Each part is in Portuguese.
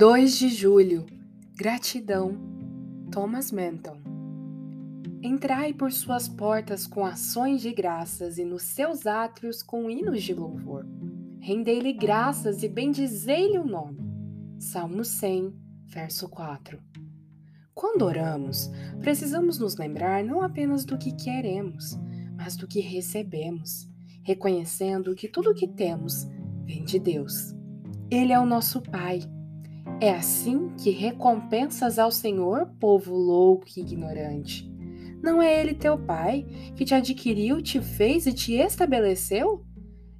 2 de julho. Gratidão. Thomas Menton. Entrai por suas portas com ações de graças e nos seus átrios com hinos de louvor. Rendei-lhe graças e bendizei-lhe o nome. Salmo 100, verso 4. Quando oramos, precisamos nos lembrar não apenas do que queremos, mas do que recebemos, reconhecendo que tudo o que temos vem de Deus. Ele é o nosso Pai é assim que recompensas ao Senhor, povo louco e ignorante. Não é ele teu pai, que te adquiriu, te fez e te estabeleceu?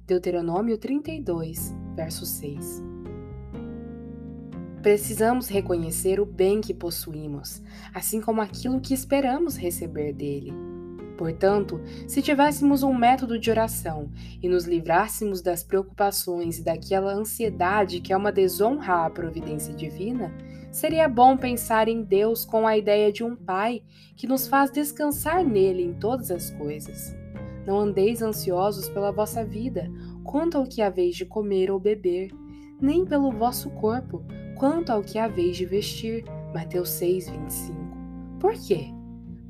Deuteronômio 32, verso 6. Precisamos reconhecer o bem que possuímos, assim como aquilo que esperamos receber dele. Portanto, se tivéssemos um método de oração e nos livrássemos das preocupações e daquela ansiedade que é uma desonra à providência divina, seria bom pensar em Deus com a ideia de um Pai que nos faz descansar nele em todas as coisas. Não andeis ansiosos pela vossa vida, quanto ao que haveis de comer ou beber, nem pelo vosso corpo, quanto ao que haveis de vestir. Mateus 6, 25. Por quê?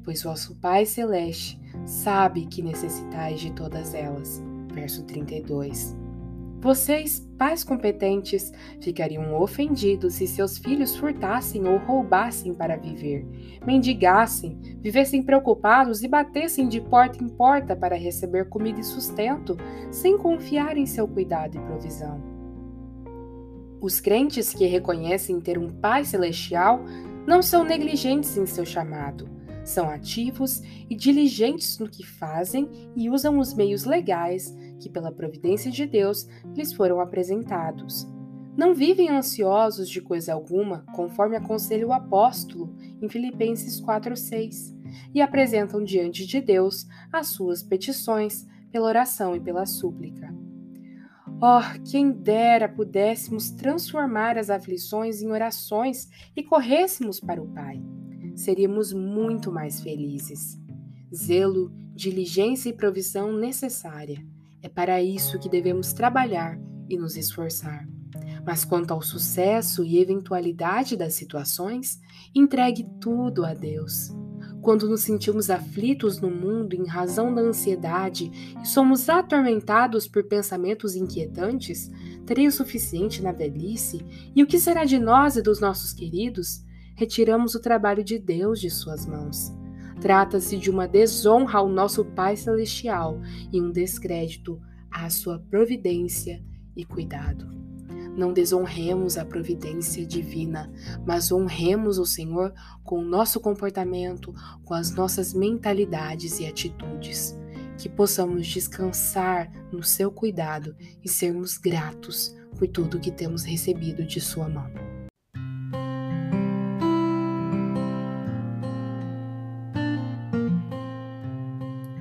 Pois vosso Pai Celeste sabe que necessitais de todas elas. Verso 32. Vocês, pais competentes, ficariam ofendidos se seus filhos furtassem ou roubassem para viver, mendigassem, vivessem preocupados e batessem de porta em porta para receber comida e sustento, sem confiar em seu cuidado e provisão. Os crentes que reconhecem ter um Pai Celestial não são negligentes em seu chamado são ativos e diligentes no que fazem e usam os meios legais que, pela providência de Deus, lhes foram apresentados. Não vivem ansiosos de coisa alguma, conforme aconselha o apóstolo em Filipenses 4:6, e apresentam diante de Deus as suas petições pela oração e pela súplica. Oh, quem dera pudéssemos transformar as aflições em orações e corrêssemos para o Pai seríamos muito mais felizes. Zelo, diligência e provisão necessária. É para isso que devemos trabalhar e nos esforçar. Mas quanto ao sucesso e eventualidade das situações, entregue tudo a Deus. Quando nos sentimos aflitos no mundo em razão da ansiedade e somos atormentados por pensamentos inquietantes, terei o suficiente na velhice? E o que será de nós e dos nossos queridos? Retiramos o trabalho de Deus de suas mãos. Trata-se de uma desonra ao nosso Pai Celestial e um descrédito à sua providência e cuidado. Não desonremos a providência divina, mas honremos o Senhor com o nosso comportamento, com as nossas mentalidades e atitudes. Que possamos descansar no seu cuidado e sermos gratos por tudo que temos recebido de Sua mão.